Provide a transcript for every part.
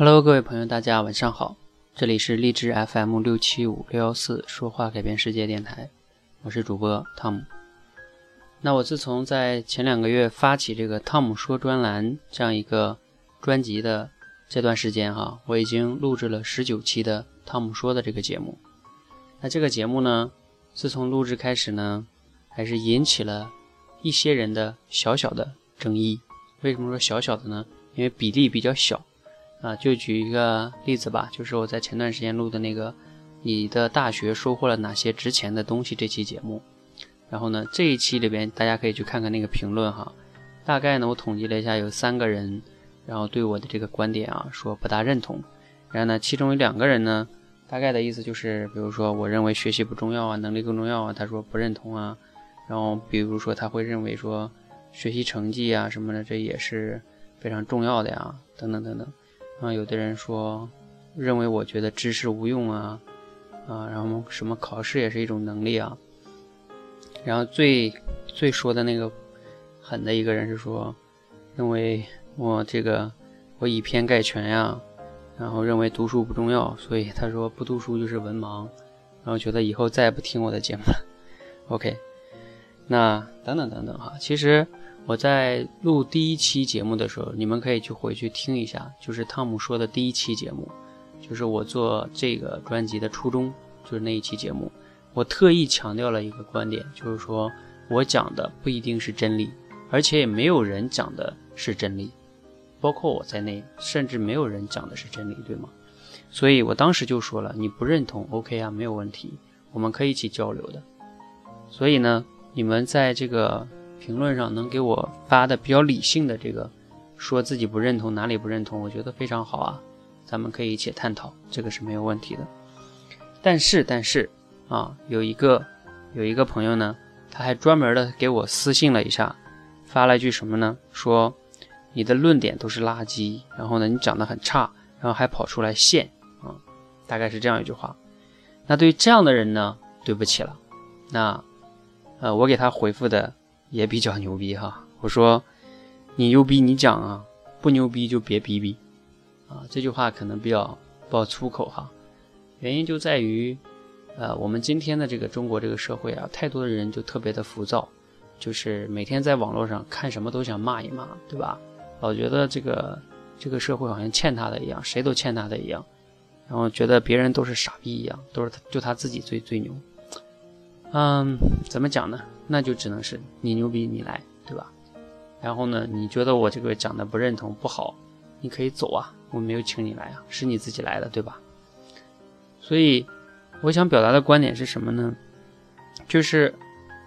Hello，各位朋友，大家晚上好，这里是荔枝 FM 六七五六幺四说话改变世界电台，我是主播汤姆。那我自从在前两个月发起这个汤姆说专栏这样一个专辑的这段时间哈，我已经录制了十九期的汤姆说的这个节目。那这个节目呢，自从录制开始呢，还是引起了一些人的小小的争议。为什么说小小的呢？因为比例比较小。啊，就举一个例子吧，就是我在前段时间录的那个“你的大学收获了哪些值钱的东西”这期节目。然后呢，这一期里边大家可以去看看那个评论哈。大概呢，我统计了一下，有三个人，然后对我的这个观点啊说不大认同。然后呢，其中有两个人呢，大概的意思就是，比如说我认为学习不重要啊，能力更重要啊，他说不认同啊。然后比如说他会认为说学习成绩啊什么的，这也是非常重要的呀，等等等等。啊，有的人说，认为我觉得知识无用啊，啊，然后什么考试也是一种能力啊，然后最最说的那个狠的一个人是说，认为我这个我以偏概全呀，然后认为读书不重要，所以他说不读书就是文盲，然后觉得以后再也不听我的节目了。OK，那等等等等哈，其实。我在录第一期节目的时候，你们可以去回去听一下，就是汤姆说的第一期节目，就是我做这个专辑的初衷，就是那一期节目，我特意强调了一个观点，就是说我讲的不一定是真理，而且也没有人讲的是真理，包括我在内，甚至没有人讲的是真理，对吗？所以我当时就说了，你不认同，OK 啊，没有问题，我们可以一起交流的。所以呢，你们在这个。评论上能给我发的比较理性的这个，说自己不认同哪里不认同，我觉得非常好啊，咱们可以一起探讨，这个是没有问题的。但是但是啊，有一个有一个朋友呢，他还专门的给我私信了一下，发了一句什么呢？说你的论点都是垃圾，然后呢你讲的很差，然后还跑出来现啊，大概是这样一句话。那对于这样的人呢，对不起了，那呃我给他回复的。也比较牛逼哈，我说你牛逼你讲啊，不牛逼就别逼逼啊。这句话可能比较爆粗口哈，原因就在于，呃，我们今天的这个中国这个社会啊，太多的人就特别的浮躁，就是每天在网络上看什么都想骂一骂，对吧？老觉得这个这个社会好像欠他的一样，谁都欠他的一样，然后觉得别人都是傻逼一样，都是他就他自己最最牛。嗯，怎么讲呢？那就只能是你牛逼，你来，对吧？然后呢，你觉得我这个讲的不认同不好，你可以走啊，我没有请你来啊，是你自己来的，对吧？所以我想表达的观点是什么呢？就是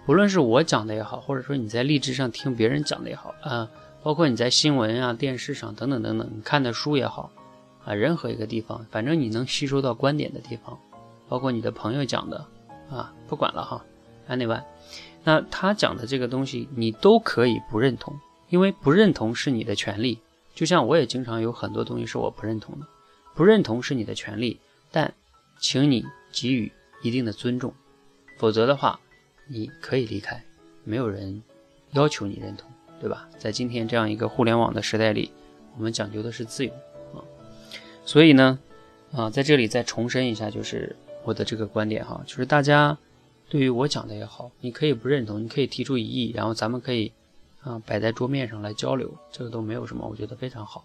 不论是我讲的也好，或者说你在励志上听别人讲的也好啊，包括你在新闻啊、电视上等等等等，你看的书也好啊，任何一个地方，反正你能吸收到观点的地方，包括你的朋友讲的啊，不管了哈，Anyway。那他讲的这个东西，你都可以不认同，因为不认同是你的权利。就像我也经常有很多东西是我不认同的，不认同是你的权利，但请你给予一定的尊重，否则的话，你可以离开，没有人要求你认同，对吧？在今天这样一个互联网的时代里，我们讲究的是自由啊。所以呢，啊，在这里再重申一下，就是我的这个观点哈，就是大家。对于我讲的也好，你可以不认同，你可以提出异议，然后咱们可以啊摆在桌面上来交流，这个都没有什么，我觉得非常好。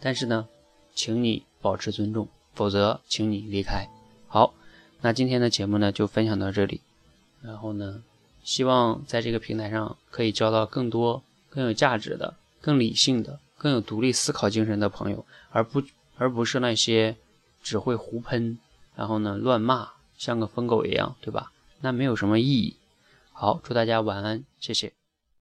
但是呢，请你保持尊重，否则请你离开。好，那今天的节目呢就分享到这里，然后呢，希望在这个平台上可以交到更多更有价值的、更理性的、更有独立思考精神的朋友，而不而不是那些只会胡喷，然后呢乱骂，像个疯狗一样，对吧？那没有什么意义。好，祝大家晚安，谢谢。